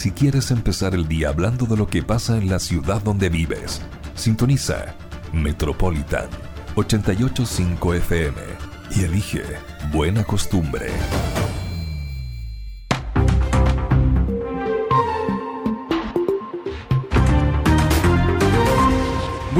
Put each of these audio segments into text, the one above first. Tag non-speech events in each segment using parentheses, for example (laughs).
si quieres empezar el día hablando de lo que pasa en la ciudad donde vives. Sintoniza Metropolitan 885 FM y elige Buena Costumbre.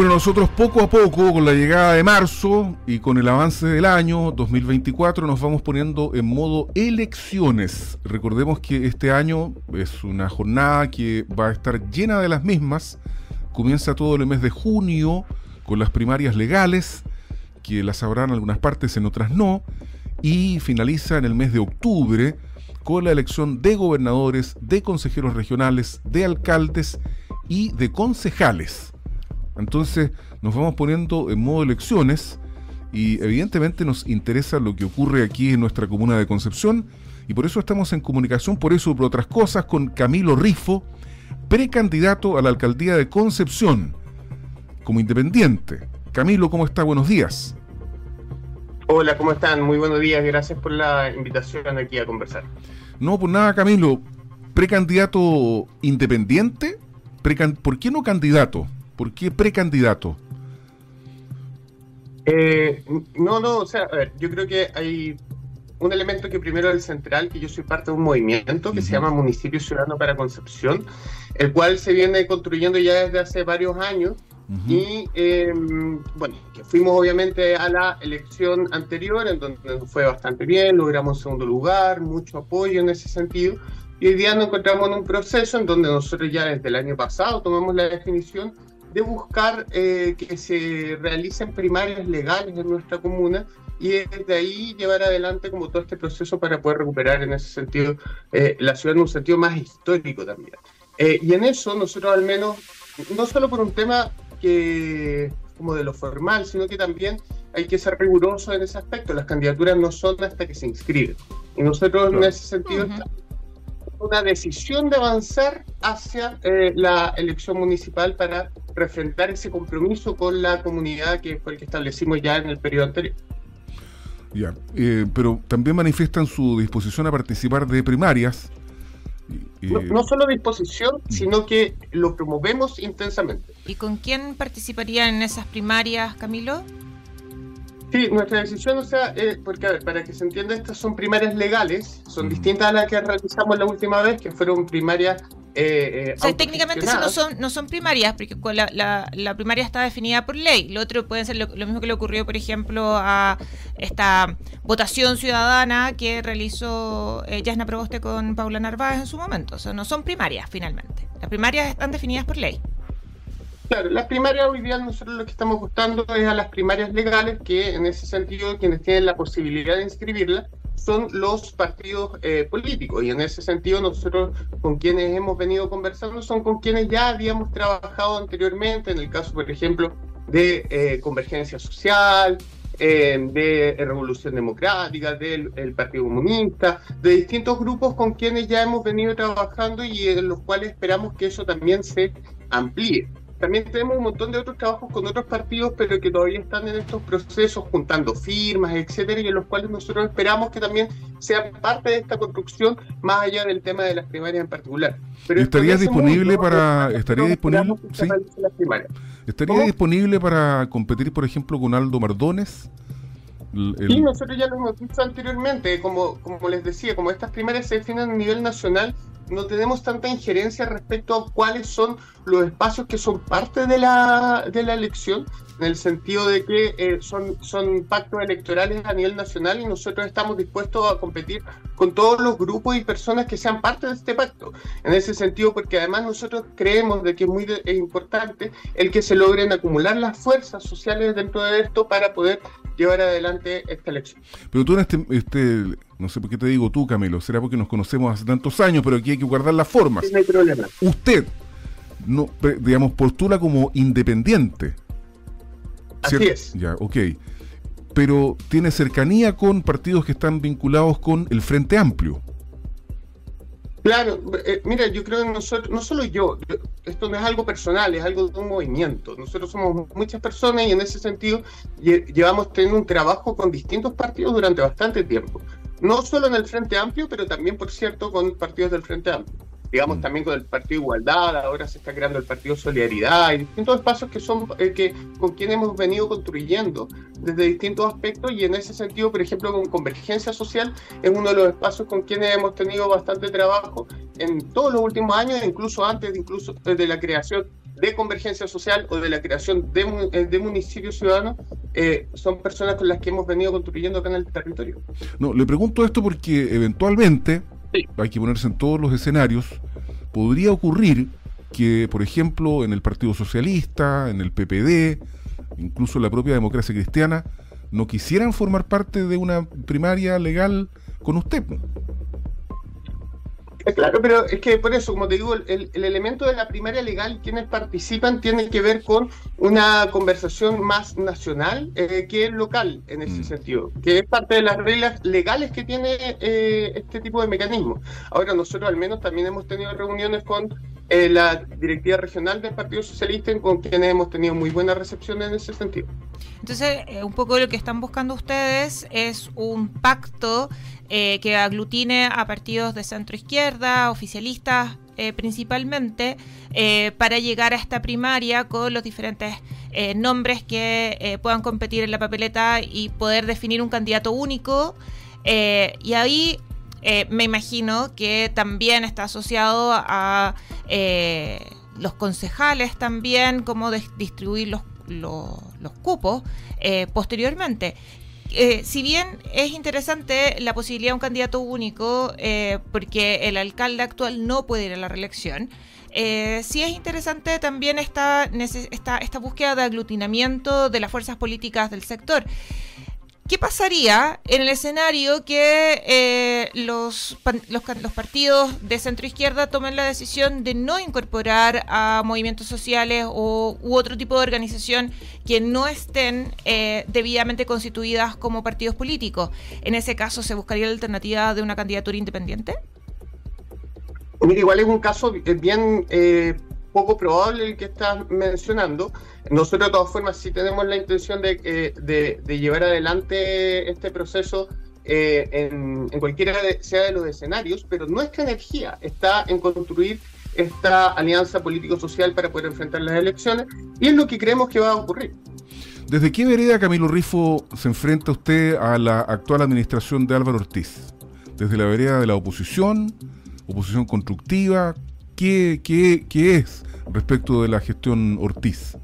Bueno, nosotros poco a poco, con la llegada de marzo y con el avance del año 2024, nos vamos poniendo en modo elecciones. Recordemos que este año es una jornada que va a estar llena de las mismas. Comienza todo el mes de junio con las primarias legales, que las habrá en algunas partes, en otras no, y finaliza en el mes de octubre con la elección de gobernadores, de consejeros regionales, de alcaldes y de concejales. Entonces nos vamos poniendo en modo elecciones y evidentemente nos interesa lo que ocurre aquí en nuestra comuna de Concepción y por eso estamos en comunicación, por eso, por otras cosas, con Camilo Rifo, precandidato a la alcaldía de Concepción como independiente. Camilo, ¿cómo está? Buenos días. Hola, ¿cómo están? Muy buenos días, gracias por la invitación aquí a conversar. No, pues nada, Camilo, precandidato independiente, ¿por qué no candidato? ¿Por qué precandidato? Eh, no, no, o sea, a ver, yo creo que hay un elemento que primero es el central, que yo soy parte de un movimiento que se llama Municipio Ciudadano para Concepción, el cual se viene construyendo ya desde hace varios años. Y em, bueno, que fuimos obviamente a la elección anterior, en donde fue bastante bien, logramos segundo lugar, mucho apoyo en ese sentido. Y hoy día nos encontramos en un proceso en donde nosotros ya desde el año pasado tomamos la definición de buscar eh, que se realicen primarias legales en nuestra comuna y desde ahí llevar adelante como todo este proceso para poder recuperar en ese sentido eh, la ciudad en un sentido más histórico también. Eh, y en eso nosotros al menos, no solo por un tema que como de lo formal, sino que también hay que ser riguroso en ese aspecto. Las candidaturas no son hasta que se inscriben. Y nosotros en ese sentido una decisión de avanzar hacia la elección municipal para refrentar ese compromiso con la comunidad que fue el que establecimos ya en el periodo anterior. Ya, eh, pero también manifiestan su disposición a participar de primarias. no, solo disposición, mm. sino que lo promovemos intensamente. ¿Y con quién participarían en esas primarias, Camilo? Sí, nuestra decisión, o sea, eh, porque a ver, para que se entienda, estas son primarias legales, son distintas a las que realizamos la última vez, que fueron primarias eh, eh técnicamente no son, no son primarias, porque la, la, primaria está definida por ley. Lo otro puede ser lo, mismo que le ocurrió, por ejemplo, a esta votación ciudadana que realizó eh, Yasna Proboste con Paula Narváez en su momento. O sea, no son primarias finalmente. Las primarias están definidas por ley. Claro, las primarias hoy día nosotros lo que estamos buscando es a las primarias legales, que en ese sentido quienes tienen la posibilidad de inscribirlas son los partidos eh, políticos. Y en ese sentido, nosotros con quienes hemos venido conversando son con quienes ya habíamos trabajado anteriormente, en el caso, por ejemplo, de eh, Convergencia Social, eh, de Revolución Democrática, del Partido Comunista, de distintos grupos con quienes ya hemos venido trabajando y en los cuales esperamos que eso también se amplíe. También tenemos un montón de otros trabajos con otros partidos, pero que todavía están en estos procesos, juntando firmas, etcétera, y en los cuales nosotros esperamos que también sean parte de esta construcción, más allá del tema de las primarias en particular. Pero ¿Estaría disponible para estaría disponible ¿sí? estaría disponible para competir, por ejemplo, con Aldo Mardones? Sí, nosotros ya lo hemos visto anteriormente, como, como les decía, como estas primarias se definen a nivel nacional, no tenemos tanta injerencia respecto a cuáles son los espacios que son parte de la, de la elección, en el sentido de que eh, son, son pactos electorales a nivel nacional y nosotros estamos dispuestos a competir con todos los grupos y personas que sean parte de este pacto. En ese sentido, porque además nosotros creemos de que es muy importante el que se logren acumular las fuerzas sociales dentro de esto para poder llevar adelante esta elección. Pero tú en este, este no sé por qué te digo tú, Camilo, será porque nos conocemos hace tantos años, pero aquí hay que guardar las formas. no hay problema. Usted, no, digamos, postula como independiente. Así es. Ya, ok. Pero tiene cercanía con partidos que están vinculados con el Frente Amplio. Claro, eh, mira, yo creo que nosotros, no solo yo, esto no es algo personal, es algo de un movimiento. Nosotros somos muchas personas y en ese sentido llevamos teniendo un trabajo con distintos partidos durante bastante tiempo. No solo en el Frente Amplio, pero también, por cierto, con partidos del Frente Amplio. Digamos mm. también con el Partido Igualdad, ahora se está creando el Partido Solidaridad, y distintos espacios que son eh, que con quienes hemos venido construyendo desde distintos aspectos y en ese sentido, por ejemplo, con Convergencia Social es uno de los espacios con quienes hemos tenido bastante trabajo en todos los últimos años, incluso antes de, incluso de la creación de convergencia social o de la creación de, eh, de municipios ciudadanos eh, son personas con las que hemos venido construyendo acá en el territorio. No, le pregunto esto porque eventualmente hay que ponerse en todos los escenarios. Podría ocurrir que, por ejemplo, en el Partido Socialista, en el PPD, incluso en la propia democracia cristiana, no quisieran formar parte de una primaria legal con usted. Claro, pero es que por eso, como te digo, el, elemento de la primaria legal, quienes participan, tiene que ver con una conversación más nacional eh, que local en ese mm. sentido, que es parte de las reglas legales que tiene eh, este tipo de mecanismo. Ahora, nosotros al menos también hemos tenido reuniones con eh, la directiva regional del Partido Socialista, con quienes hemos tenido muy buena recepción en ese sentido. Entonces, un poco lo que están buscando ustedes es un pacto eh, que aglutine a partidos de centro izquierda, oficialistas eh, principalmente, eh, para llegar a esta primaria con los diferentes nombres que puedan competir en la papeleta y poder definir un candidato único. y ahí me imagino que también está asociado a los concejales también, cómo distribuir los, cupos posteriormente. Eh, si bien es interesante la posibilidad de un candidato único, eh, porque el alcalde actual no puede ir a la reelección, eh, sí es interesante también esta, esta, esta búsqueda de aglutinamiento de las fuerzas políticas del sector. ¿Qué pasaría en el escenario que eh, los, partidos de centro izquierda tomen la decisión de no incorporar a movimientos sociales u otro tipo de organización que no estén eh, debidamente constituidas como partidos políticos? En ese caso, ¿se buscaría la alternativa de una candidatura independiente? Mira, igual es un caso bien eh, poco probable el que estás mencionando. Nosotros de todas formas sí tenemos la intención de, eh, de, llevar adelante este proceso eh, en, cualquiera sea de los escenarios, pero nuestra energía está en construir esta alianza político-social para poder enfrentar las elecciones y es lo que creemos que va a ocurrir. ¿Desde qué vereda, Camilo Rifo, se enfrenta usted a la actual administración de Álvaro Ortiz? ¿Desde la vereda de la oposición? ¿Oposición constructiva? ¿Qué, qué, qué es respecto de la gestión Ortiz?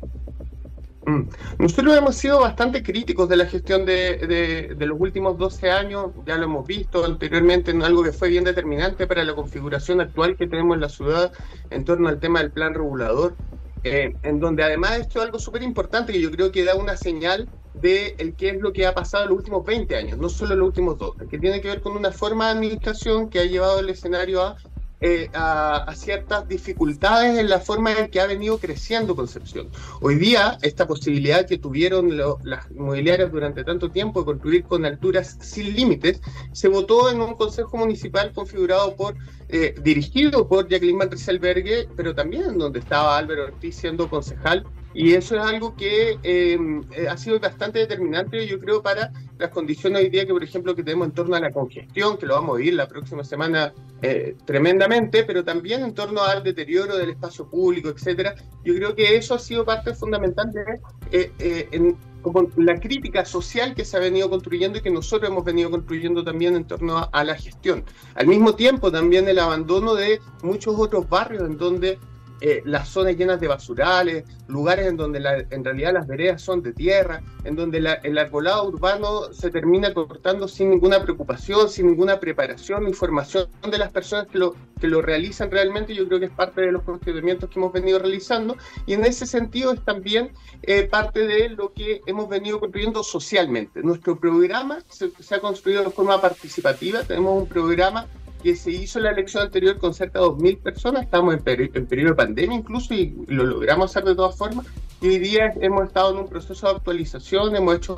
Mm. Nosotros hemos sido bastante críticos de la gestión de, los últimos 12 años, ya lo hemos visto anteriormente en algo que fue bien determinante para la configuración actual que tenemos en la ciudad en torno al tema del plan regulador, eh, en donde además esto es algo súper importante que yo creo que da una señal de el qué es lo que ha pasado en los últimos 20 años, no solo en los últimos dos, que tiene que ver con una forma de administración que ha llevado el escenario a eh, a, ciertas dificultades en la forma en que ha venido creciendo Concepción. Hoy día, esta posibilidad que tuvieron las inmobiliarias durante tanto tiempo de construir con alturas sin límites, se votó en un consejo municipal configurado por, eh, dirigido por Jacqueline Matricelbergue, pero también donde estaba Álvaro Ortiz siendo concejal y eso es algo que em, eh, ha sido bastante determinante, yo creo, para las condiciones hoy día que, por ejemplo, que tenemos en torno a la congestión, que lo vamos a vivir la próxima semana eh, tremendamente, pero también en torno al deterioro del espacio público, etcétera. Yo creo que eso ha sido parte fundamental de eh, como la crítica social que se ha venido construyendo y que nosotros hemos venido construyendo también en torno a la gestión. Al mismo tiempo, también el abandono de muchos otros barrios en donde eh, las zonas llenas de basurales, lugares en donde en realidad las veredas son de tierra, en donde el arbolado urbano se termina cortando sin ninguna preocupación, sin ninguna preparación, información de las personas que lo, que lo realizan realmente, yo creo que es parte de los procedimientos que hemos venido realizando. Y en ese sentido es también eh, parte de lo que hemos venido construyendo socialmente. Nuestro programa se, se ha construido de forma participativa, tenemos un programa que se hizo la elección anterior con cerca de 2.000 personas, estamos en, periodo de pandemia incluso y lo logramos hacer de todas formas. Y hoy día hemos estado en un proceso de actualización, hemos hecho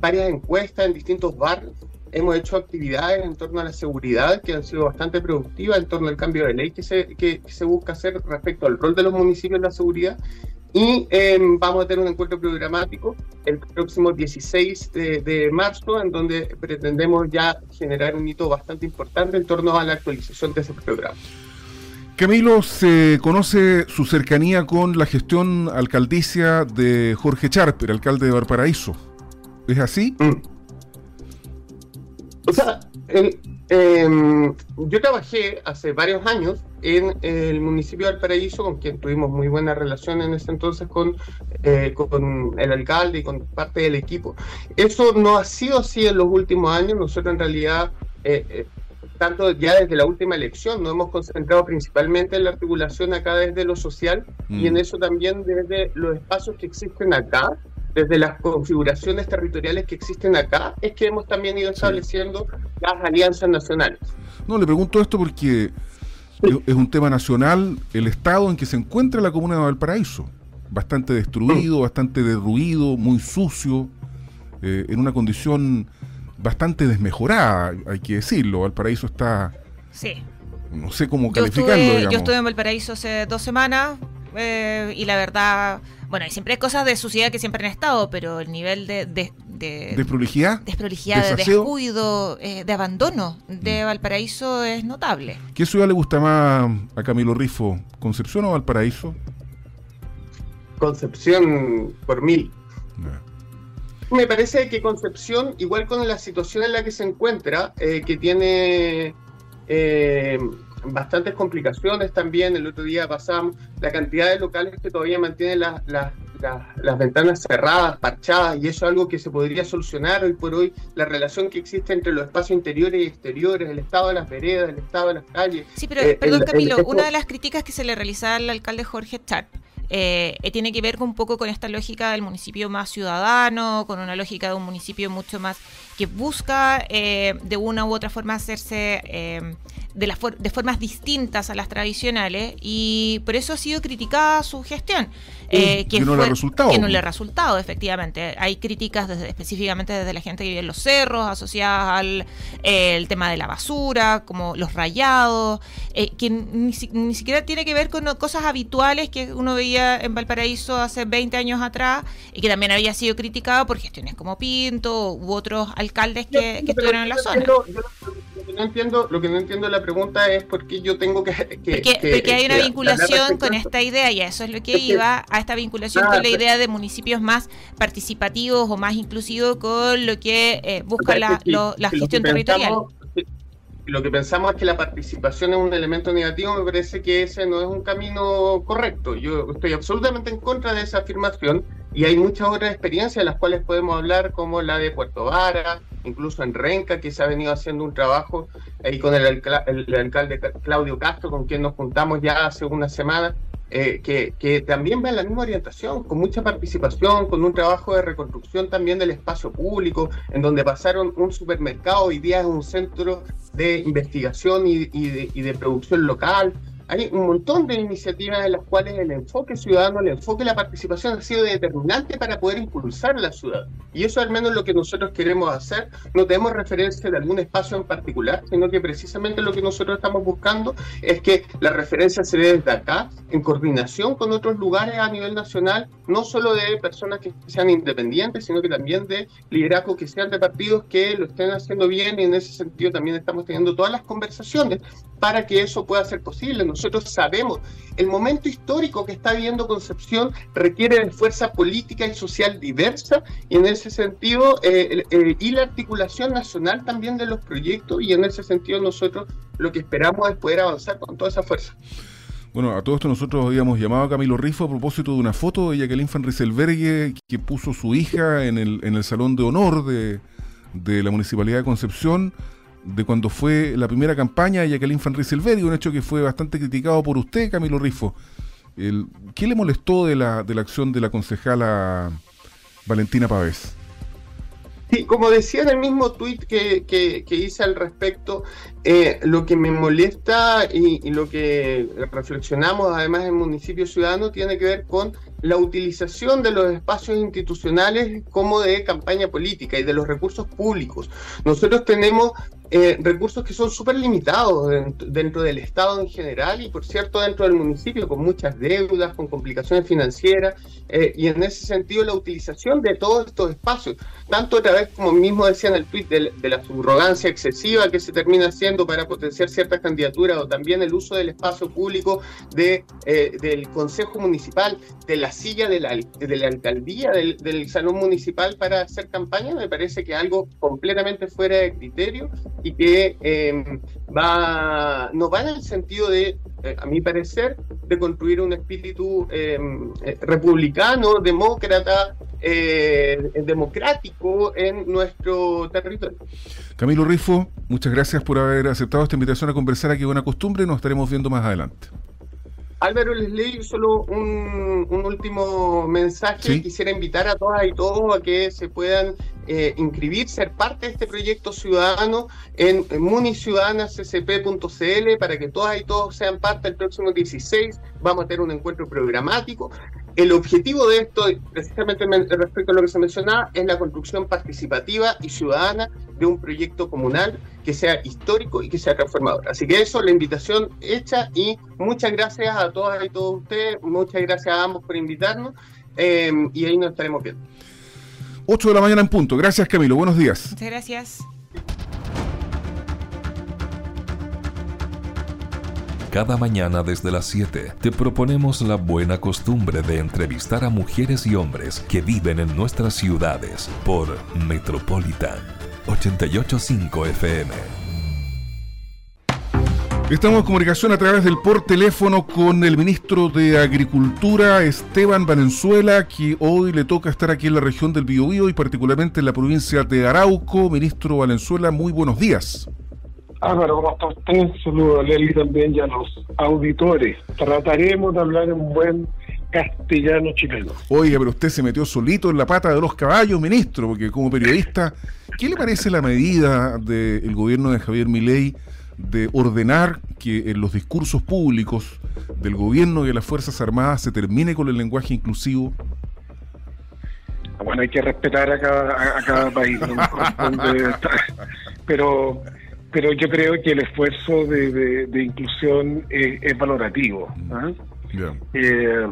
varias encuestas en distintos barrios, hemos hecho actividades en torno a la seguridad que han sido bastante productivas, en torno al cambio de ley que se, que se busca hacer respecto al rol de los municipios en la seguridad y em, vamos a tener un encuentro programático el próximo 16 de, marzo, en donde pretendemos ya generar un hito bastante importante en torno a la actualización de ese programa. Camilo, se conoce su cercanía con la gestión alcaldicia de Jorge Charper, alcalde de Valparaíso. ¿Es así? Mm. O sea, em, yo trabajé hace varios años en el municipio de Valparaíso, con quien tuvimos muy buena relación en ese entonces con, eh, con el alcalde y con parte del equipo. Eso no ha sido así en los últimos años. Nosotros en realidad eh, eh, tanto ya desde la última elección, nos hemos concentrado principalmente en la articulación acá desde lo social y en mm. eso también desde los espacios que existen acá, desde las configuraciones territoriales que existen acá, es que hemos también ido estableciendo las alianzas nacionales. No, le pregunto esto porque es un tema nacional, el estado en que se encuentra la comuna de Valparaíso, bastante destruido, mm. bastante derruido, muy sucio, eh, en una condición bastante desmejorada, hay que decirlo. Valparaíso está. Sí. No sé cómo calificarlo. Yo estuve en Valparaíso hace dos semanas eh, y la verdad. Bueno, siempre hay cosas de suciedad que siempre han estado, pero el nivel de. de, de ¿Desprolijidad? Desprolijidad, de descuido, eh, de abandono de mm. Valparaíso es notable. ¿Qué ciudad le gusta más a Camilo Rifo? ¿Concepción o Valparaíso? Concepción por mil. Me parece que Concepción, igual con la situación en la que se encuentra, eh, que tiene eh, bastantes complicaciones también, el otro día pasamos la cantidad de locales que todavía mantienen las ventanas cerradas, parchadas, y eso es algo que se podría solucionar hoy por hoy, la relación que existe entre los espacios interiores y exteriores, el estado de las veredas, el estado de las calles. Sí, pero eh, perdón Camilo, una de las críticas que se le realizaba al alcalde Jorge Charp eh, eh, tiene que ver un poco con esta lógica del municipio más ciudadano, con una lógica de un municipio mucho más que busca eh, de una u otra forma hacerse eh, de, las de formas distintas a las tradicionales y por eso ha sido criticada su gestión. Eh, que, no le ha resultado. Que no le ha resultado, efectivamente. Hay críticas desde, específicamente desde la gente que vive en los cerros, asociadas al el tema de la basura, como los rayados, que ni, ni, siquiera tiene que ver con cosas habituales que uno veía en Valparaíso hace 20 años atrás y que también había sido criticado por gestiones como Pinto u otros alcaldes que, estuvieron en la zona. lo, que no entiendo, lo que no entiendo la pregunta es por qué yo tengo que... porque, hay una vinculación con esta idea y eso es lo que iba, a esta vinculación con la idea de municipios más participativos o más inclusivos con lo que eh, busca la, la gestión territorial lo que pensamos es que la participación es un elemento negativo, me parece que ese no es un camino correcto. Yo estoy absolutamente en contra de esa afirmación y hay muchas otras experiencias de las cuales podemos hablar, como la de Puerto Vara, incluso en Renca, que se ha venido haciendo un trabajo ahí con el, alcalde Claudio Castro, con quien nos juntamos ya hace una semana eh, que, también va en la misma orientación, con mucha participación, con un trabajo de reconstrucción también del espacio público, en donde pasaron un supermercado, hoy día es un centro de investigación y de producción local, hay un montón de iniciativas en las cuales el enfoque ciudadano, el enfoque de la participación ha sido determinante para poder impulsar la ciudad. Y eso al menos lo que nosotros queremos hacer. No tenemos referencia de algún espacio en particular, sino que precisamente lo que nosotros estamos buscando es que la referencia se dé desde acá, en coordinación con otros lugares a nivel nacional, no solo de personas que sean independientes, sino que también de liderazgos que sean de partidos que lo estén haciendo bien y en ese sentido también estamos teniendo todas las conversaciones para que eso pueda ser posible sabemos, el momento histórico que está viviendo Concepción requiere de fuerza política y social diversa y en ese sentido, eh, eh, y la articulación nacional también de los proyectos y en ese sentido nosotros lo que esperamos es poder avanzar con toda esa fuerza. Bueno, a todo esto nosotros habíamos llamado a Camilo Rifo a propósito de una foto de Jacqueline Van Rieselbergue que puso su hija en el, en el Salón de Honor de, de la Municipalidad de Concepción de cuando fue la primera campaña de Jacqueline Van Rieselberg, un hecho que fue bastante criticado por usted, Camilo Rifo. ¿Qué le molestó de la, de la acción de la concejala Valentina Pavés? Sí, como decía en el mismo tuit que, que, hice al respecto, eh, lo que me molesta y, y, lo que reflexionamos además en Municipio Ciudadano tiene que ver con la utilización de los espacios institucionales como de campaña política y de los recursos públicos. Nosotros tenemos eh, recursos que son súper limitados dentro, del Estado en general y, por cierto, dentro del municipio, con muchas deudas, con complicaciones financieras, eh, y en ese sentido la utilización de todos estos espacios, tanto a través, como mismo decía en el tweet, de, la subrogancia excesiva que se termina haciendo para potenciar ciertas candidaturas o también el uso del espacio público de, eh, del Consejo Municipal, de la silla de la, de la alcaldía, del, del, Salón Municipal para hacer campaña, me parece que algo completamente fuera de criterio y que eh, va, no va en el sentido de, eh, a mi parecer, de construir un espíritu republicano, demócrata, democrático en nuestro territorio. Camilo Rifo, muchas gracias por haber aceptado esta invitación a conversar aquí Buena Costumbre. Nos estaremos viendo más adelante. Álvaro, les leí solo un, un mensaje. mensaje. Quisiera invitar a todas y todos a que se puedan eh, inscribir, ser parte de este proyecto ciudadano en, en para que todas y todos sean parte el próximo 16. Vamos a tener un encuentro programático el objetivo de esto, precisamente respecto a lo que se mencionaba, es la construcción participativa y ciudadana de un proyecto comunal que sea histórico y que sea transformador. Así que eso, la invitación hecha y muchas gracias a todas y todos ustedes, muchas gracias a ambos por invitarnos eh, y ahí nos estaremos viendo. 8 de la mañana en punto. Gracias Camilo, buenos días. Muchas gracias. Cada mañana desde las 7 te proponemos la buena costumbre de entrevistar a mujeres y hombres que viven en nuestras ciudades por Metropolitan 885 FM. Estamos en comunicación a través del por teléfono con el ministro de Agricultura, Esteban Valenzuela, que hoy le toca estar aquí en la región del Biobío y particularmente en la provincia de Arauco. Ministro Valenzuela, muy buenos días. Álvaro, ¿cómo está usted? Saludo a Leli también y a los auditores. Trataremos de hablar en buen castellano chileno. Oiga, pero usted se metió solito en la pata de los caballos, ministro, porque como periodista, ¿qué le parece la medida del gobierno de Javier Milei de ordenar que en los discursos públicos del gobierno y de las Fuerzas Armadas se termine con el lenguaje inclusivo? Bueno, hay que respetar a cada, a cada país, pero pero yo creo que el esfuerzo de, de, inclusión es, valorativo. Eh,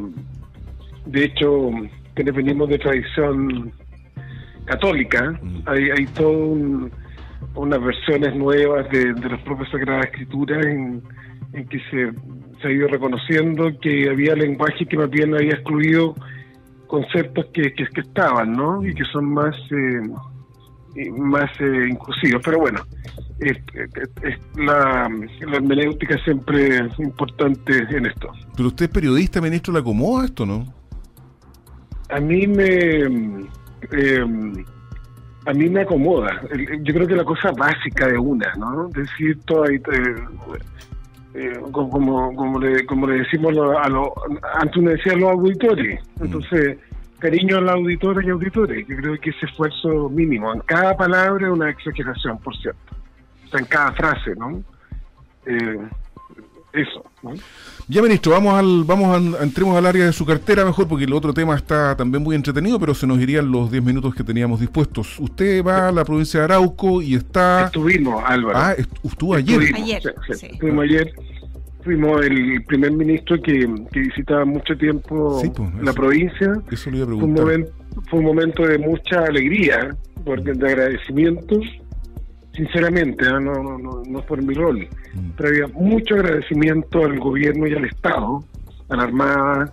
de hecho, venimos de tradición católica, mm. hay, hay todas unas versiones nuevas de, de las propias Sagradas Escrituras en, en que se, se, ha ido reconociendo que había lenguaje que más bien había excluido conceptos que, que, estaban, ¿no? Y que son más... Eh, más eh, inclusivos. Pero bueno, la, la hermenéutica siempre es importante en esto. Pero usted es periodista, ministro, ¿le acomoda esto, no? A mí me... Em, a mí me acomoda. Yo creo que la cosa básica de una, ¿no? Decir todo eh, eh, como, como, le, como le decimos a los... Antes uno decía los auditores. Mm. Entonces cariño a los auditores y auditores. Yo creo que ese esfuerzo mínimo, en cada palabra una exageración, por cierto. Sea, en cada frase, ¿no? Eh, eso, ¿no? Ya, ministro, vamos al, vamos a, entremos al área de su cartera mejor, porque el otro tema está también muy entretenido, pero se nos irían los 10 minutos que teníamos dispuestos. Usted va a la provincia de Arauco y está... Estuvimos, Álvaro. Ah, estuvo ayer. ayer, sí. Estuvimos ayer fuimos el primer ministro que, visitaba mucho tiempo pues, la provincia. Eso le iba a fue, un momento, fue un momento de mucha alegría, porque de agradecimiento, sinceramente, no, no, no, por mi rol, mm. pero había mucho agradecimiento al gobierno y al Estado, a la Armada,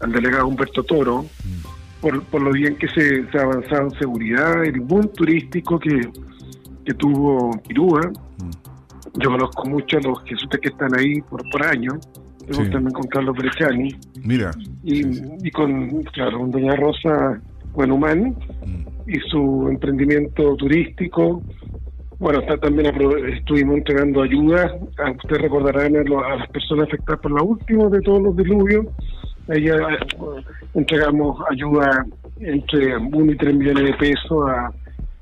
al delegado Humberto Toro, mm. por, por lo bien que se, se ha avanzado en seguridad, el boom turístico que, que tuvo Pirúa. Mm yo conozco mucho a los jesuitas que están ahí por, por año, también con Carlos Bresciani. Mira. Y, con, claro, con Doña Rosa Buenhumán mm. y su emprendimiento turístico. Bueno, también estuvimos entregando ayuda, a, ustedes recordarán a, las personas afectadas por la última de todos los diluvios. Ahí eh, entregamos ayuda entre 1 y 3 millones de pesos a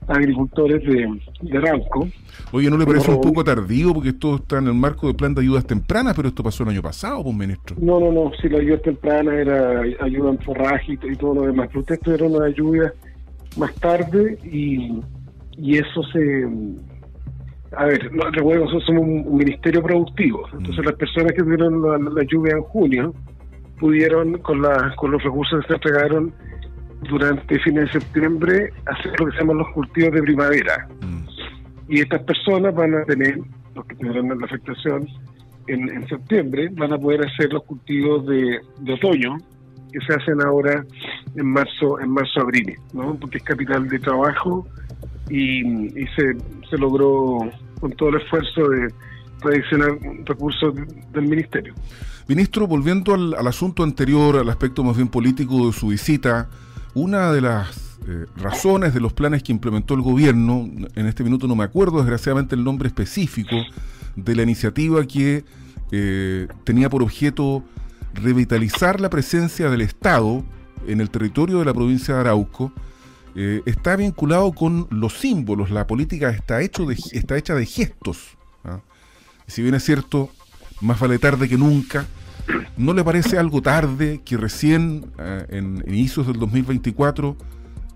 agricultores de, de Arauco. Oye, ¿no le parece un poco tardío? Porque esto está en el marco del plan de ayudas tempranas, pero esto pasó el año pasado, pues, ministro. No, no, no. Si la ayuda temprana era ayuda en forraje y, todo lo demás. Pero ustedes tuvieron una ayuda más tarde y, y eso se. A ver, recuerden, nosotros somos un, ministerio productivo. Entonces, mm. las personas que tuvieron la, lluvia en junio pudieron, con, la, con los recursos que se entregaron durante fines de septiembre, hacer lo que se llaman los cultivos de primavera. Mm y estas personas van a tener los que tendrán la afectación en, septiembre, van a poder hacer los cultivos de, otoño que se hacen ahora en marzo, en marzo abril, ¿no? porque es capital de trabajo y, se, se logró con todo el esfuerzo de tradicional recursos del ministerio. Ministro, volviendo al, asunto anterior, al aspecto más bien político de su visita, una de las eh, razones de los planes que implementó el gobierno, en este minuto no me acuerdo desgraciadamente el nombre específico de la iniciativa que eh, tenía por objeto revitalizar la presencia del Estado en el territorio de la provincia de Arauco, eh, está vinculado con los símbolos. La política está, hecho de, está hecha de gestos. ¿ah? si bien es cierto, más vale tarde que nunca, ¿no le parece algo tarde que recién eh, en inicios del 2024,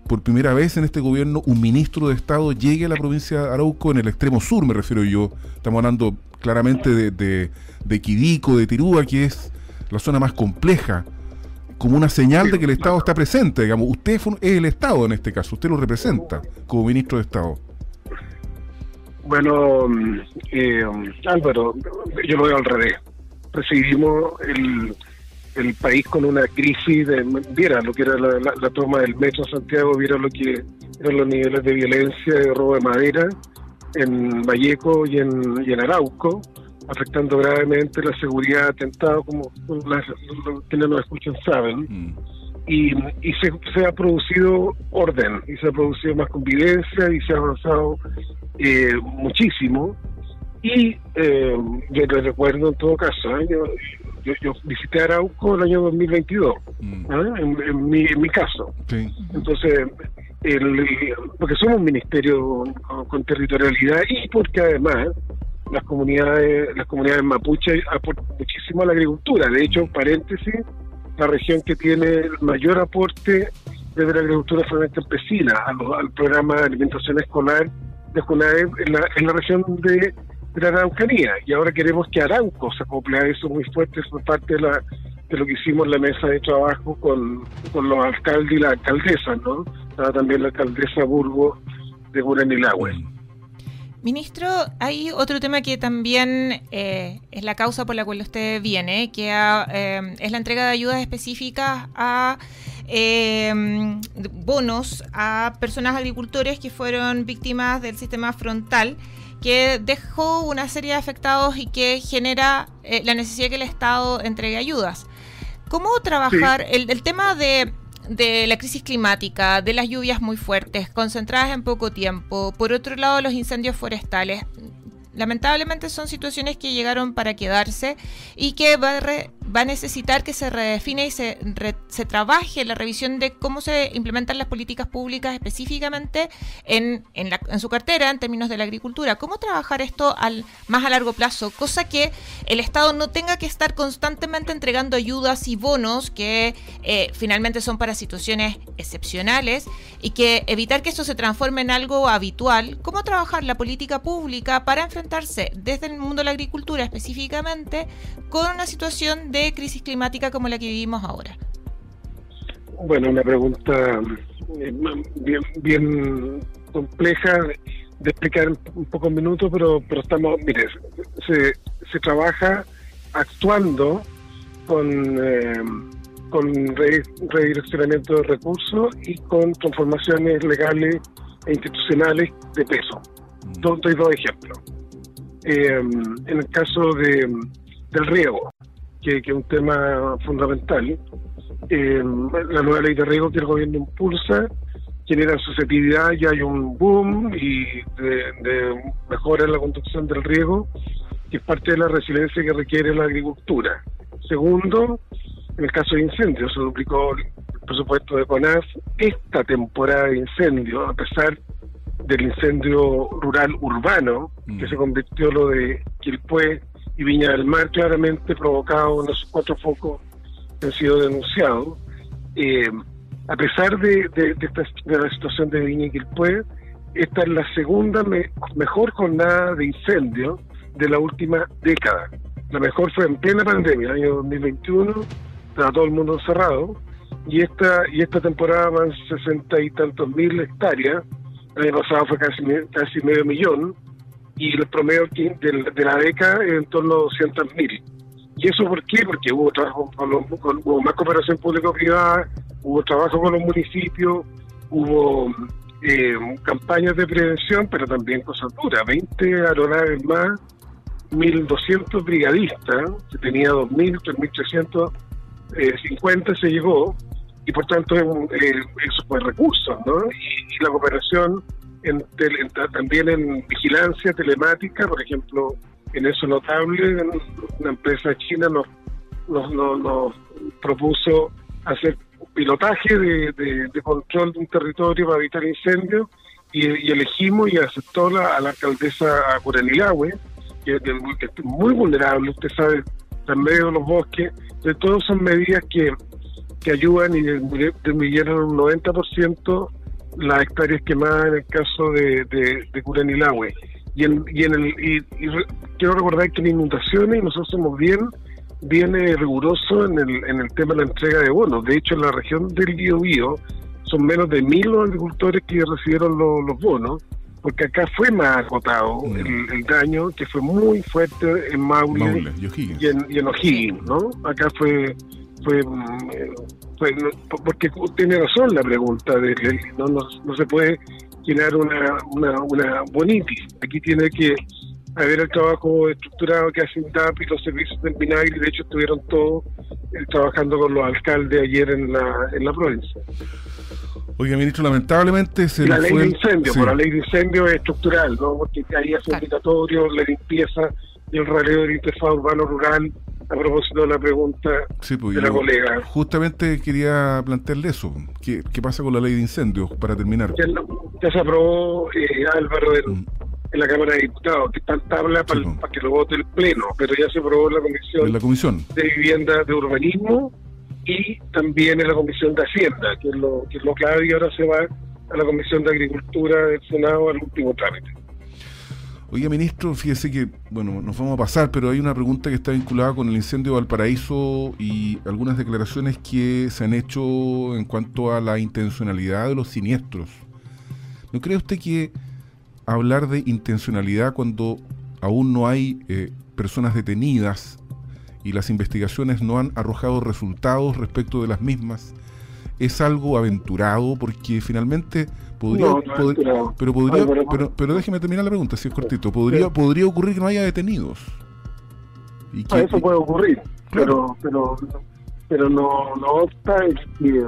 por primera vez en este gobierno, un ministro de Estado llegue a la provincia de Arauco, en el extremo sur me refiero yo? Estamos hablando claramente de, de, de Quidico, de Tirúa, que es la zona más compleja, como una señal de que el Estado está presente. Digamos, usted es el Estado en este caso, usted lo representa como ministro de Estado. Bueno, eh, Álvaro, yo lo veo al revés. Recibimos el, el país con una crisis de, viera lo que era la, toma del metro Santiago, viera lo que eran los niveles de violencia, de robo de madera en Valleco y en, y en Arauco, afectando gravemente la seguridad, atentado, como las, quienes nos escuchan saben. Mm. Y, y se, se, ha producido orden, y se ha producido más convivencia, y se ha avanzado eh, muchísimo. Y eh, yo les recuerdo en todo caso, ¿eh? yo, yo, visité Arauco el año 2022, mm. ¿ah? en, mi, en mi caso. Entonces, el, porque somos un ministerio con, territorialidad y porque además las comunidades las comunidades mapuche aportan muchísimo a la agricultura. De hecho, paréntesis, la región que tiene el mayor aporte desde la agricultura fue campesina al programa de alimentación escolar de Junaed en la, en la región de, la Araucanía. Y ahora queremos que Arauco se acople a eso muy fuerte, por parte de la de lo que hicimos en la mesa de trabajo con, con los alcaldes y la alcaldesa, ¿no? También la alcaldesa Burgo de Guranilagüe. Ministro, hay otro tema que también eh, es la causa por la cual usted viene, que eh, es la entrega de ayudas específicas a eh, bonos a personas agricultores que fueron víctimas del sistema frontal que dejó una serie de afectados y que genera la necesidad que el Estado entregue ayudas. ¿Cómo trabajar el, tema de, de, la crisis climática, de las lluvias muy fuertes, concentradas en poco tiempo, por otro lado los incendios forestales? Lamentablemente son situaciones que llegaron para quedarse y que va, va a necesitar que se redefine y se, se trabaje la revisión de cómo se implementan las políticas públicas específicamente en, en, la, en, su cartera en términos de la agricultura. ¿Cómo trabajar esto al, más a largo plazo? Cosa que el Estado no tenga que estar constantemente entregando ayudas y bonos que eh, finalmente son para situaciones excepcionales y que evitar que esto se transforme en algo habitual. ¿Cómo trabajar la política pública para enfrentarse desde el mundo de la agricultura específicamente con una situación de crisis climática como la que vivimos ahora? Bueno, una pregunta eh, bien, bien compleja de explicar un poco en minutos, pero, pero estamos, mire, se, se trabaja actuando con, eh, con redireccionamiento de recursos y con transformaciones legales e institucionales de peso. Mm. Doy dos ejemplos. Eh, en el caso de, del riego, que, es un tema fundamental. Eh, la nueva ley de riego que el gobierno impulsa genera susceptibilidad y hay un boom y de, mejora en la conducción del riego, que es parte de la resiliencia que requiere la agricultura. Segundo, en el caso de incendios, se duplicó el presupuesto de CONAF esta temporada de incendios, a pesar del incendio rural urbano, que mm. se convirtió lo de Quilpué y Viña del Mar, claramente provocado en los cuatro focos han sido denunciados. Eh, a pesar de, esta, de, la situación de Viña y Quilpué, esta es la segunda mejor jornada de incendio de la última década. La mejor fue en plena pandemia, el año 2021, estaba todo el mundo encerrado, y esta, y esta temporada van sesenta y tantos mil hectáreas, el año pasado fue casi, casi medio millón, y el promedio de, la década es en torno a 200.000. ¿Y eso por qué? Porque hubo trabajo con, hubo más cooperación público-privada, hubo trabajo con los municipios, hubo eh, campañas de prevención, pero también cosas duras, 20 aeronaves más, 1.200 brigadistas, se tenía 2.000, 3.350 se llegó, y por tanto eh, eso fue recursos, ¿no? Y, la cooperación en, también en vigilancia telemática, por ejemplo, en eso notable, una empresa china nos, nos, nos, propuso hacer pilotaje de, control de un territorio para evitar incendios y, elegimos y aceptó la, a la alcaldesa Curanilahue, que, que, es muy vulnerable, usted sabe, en medio de los bosques, de todas son medidas que que ayudan y disminuyeron un 90% las hectáreas quemadas en el caso de, de, de Curanilahue. Y, en, y, en el, y, quiero recordar que en inundaciones nosotros somos bien bien eh, riguroso en el, en el tema de la entrega de bonos. De hecho, en la región del Biobío son menos de mil los agricultores que recibieron los bonos, porque acá fue más acotado mm. el, daño, que fue muy fuerte en Maule, y, en, y en O'Higgins, ¿no? Acá fue fue, pues, porque tiene razón la pregunta de que no, no, se puede llenar una, una, una bonitis. Aquí tiene que haber el trabajo estructurado que hace INDAP y los servicios del vinagre, de hecho estuvieron todos eh, trabajando con los alcaldes ayer en la, en la provincia. Oiga, ministro, lamentablemente se La ley de incendio, por la ley de incendio es estructural, ¿no? Porque ahí es obligatorio la limpieza y el raleo del interfaz urbano-rural a propósito de la pregunta pues, de la colega. Justamente quería plantearle eso. ¿Qué, pasa con la ley de incendios para terminar? Ya, se aprobó eh, Álvaro mm. en, la Cámara de Diputados, que está en tabla para, pues. que lo vote el Pleno, pero ya se aprobó en la Comisión, la comisión? de Vivienda de Urbanismo y también en la Comisión de Hacienda, que es lo, que es lo clave y ahora se va a la Comisión de Agricultura del Senado al último trámite. Oiga, ministro, fíjese que, bueno, nos vamos a pasar, pero hay una pregunta que está vinculada con el incendio de Valparaíso y algunas declaraciones que se han hecho en cuanto a la intencionalidad de los siniestros. ¿No cree usted que hablar de intencionalidad cuando aún no hay eh, personas detenidas y las investigaciones no han arrojado resultados respecto de las mismas es algo aventurado? Porque finalmente Podría, pero podría, pero, pero déjeme terminar la pregunta, si es cortito. Podría, podría ocurrir que no haya detenidos. ¿Y ah, eso puede ocurrir, pero, pero, pero no, no obsta es que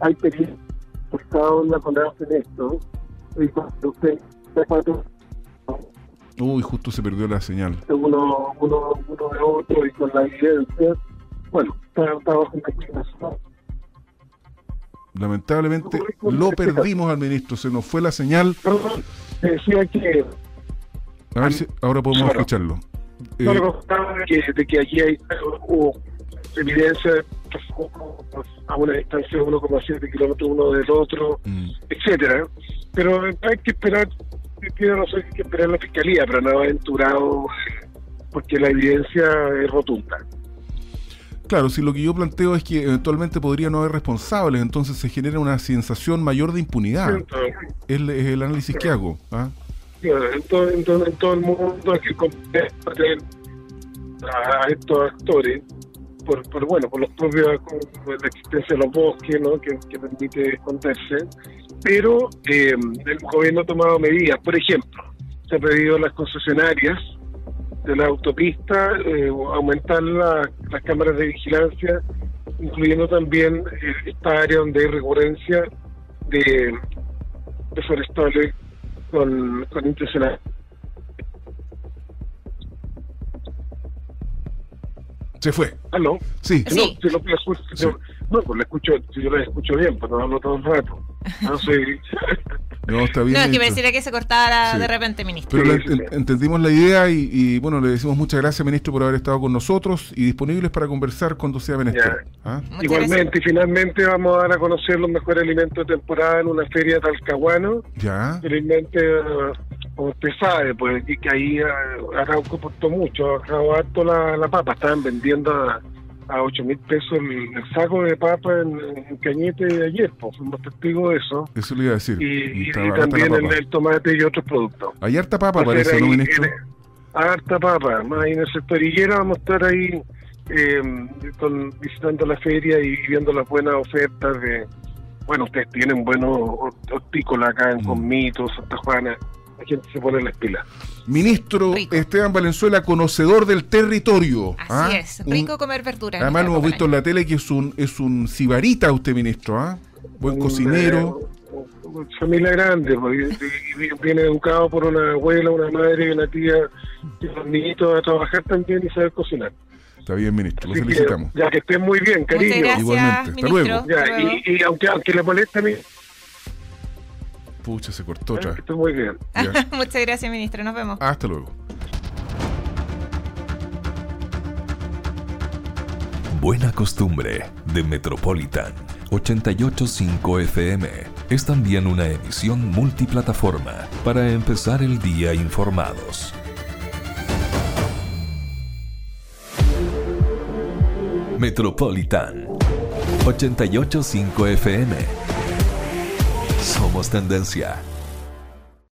hay peligro por cada una cuando hacen esto. Y cuando usted, Uy, justo se perdió la señal. Uno, uno, uno de otro y con la evidencia, bueno, está, está bajo investigación Lamentablemente lo perdimos al ministro, se nos fue la señal. Decía que. A ver si ahora podemos escucharlo. No eh, que, de que allí hay hubo evidencia a una distancia de 1,7 kilómetros uno del otro, mm. etcétera. Pero hay que esperar, tiene razón, hay que esperar la fiscalía, pero no aventurado porque la evidencia es rotunda. Claro, si lo que yo planteo es que eventualmente podría no haber responsables, entonces se genera una sensación mayor de impunidad. es, el análisis que hago. ¿ah? En, todo, en, todo, el mundo hay que competir a estos actores por, por, bueno por los propios la existencia de los bosques ¿no? que, permite esconderse pero eh, el gobierno ha tomado medidas por ejemplo se ha pedido a las concesionarias de la autopista, eh, aumentar las cámaras de vigilancia, incluyendo también eh, esta área donde hay recurrencia de, de forestales con, con intencional. Se fue. ¿Aló? Sí. No, si lo, escucho, no, pues lo escucho, si yo lo escucho bien, pues no hablo todo el rato. (laughs) No soy... No, está bien. No, es que me decía que se cortara de repente, ministro. Pero entendimos la idea y, bueno, le decimos muchas gracias, ministro, por haber estado con nosotros y disponibles para conversar cuando sea menester. ¿Ah? Igualmente, y finalmente vamos a dar a conocer los mejores alimentos de temporada en una feria de Talcahuano. Ya. Felizmente, como usted sabe, pues que ahí Arauco costó mucho, ha harto la, la papa, estaban vendiendo a, a 8 mil pesos el, saco de papa en, Cañete de ayer, pues fuimos testigos de eso. Eso le iba a decir. Y, también el, tomate y otros productos. Hay harta papa, parece, ¿no, ministro? harta papa, más en el sector Higuera vamos a estar ahí eh, con, visitando la feria y viendo las buenas ofertas de, bueno, ustedes tienen buenos hortícolas acá en mm. Conmito, Santa Juana, la gente se pone las pilas. Ministro Esteban Valenzuela, conocedor del territorio. Así ¿ah? es, rico comer verduras. Además, lo hemos visto en la tele que es un es un cibarita usted, ministro, ¿ah? Buen cocinero. familia grande, pues, viene educado por una abuela, una madre y una tía, y los niñitos a trabajar también y saber cocinar. Está bien, ministro, lo felicitamos. ya que estén muy bien, cariño. Igualmente, hasta luego. y, aunque, aunque le moleste a mí, Pucha, se cortó otra Estoy muy bien. (laughs) Muchas gracias, ministro. Nos vemos. Hasta luego. Buena costumbre de Metropolitan 885 FM es también una emisión multiplataforma para empezar el día informados. Metropolitan 885 FM somos tendencia.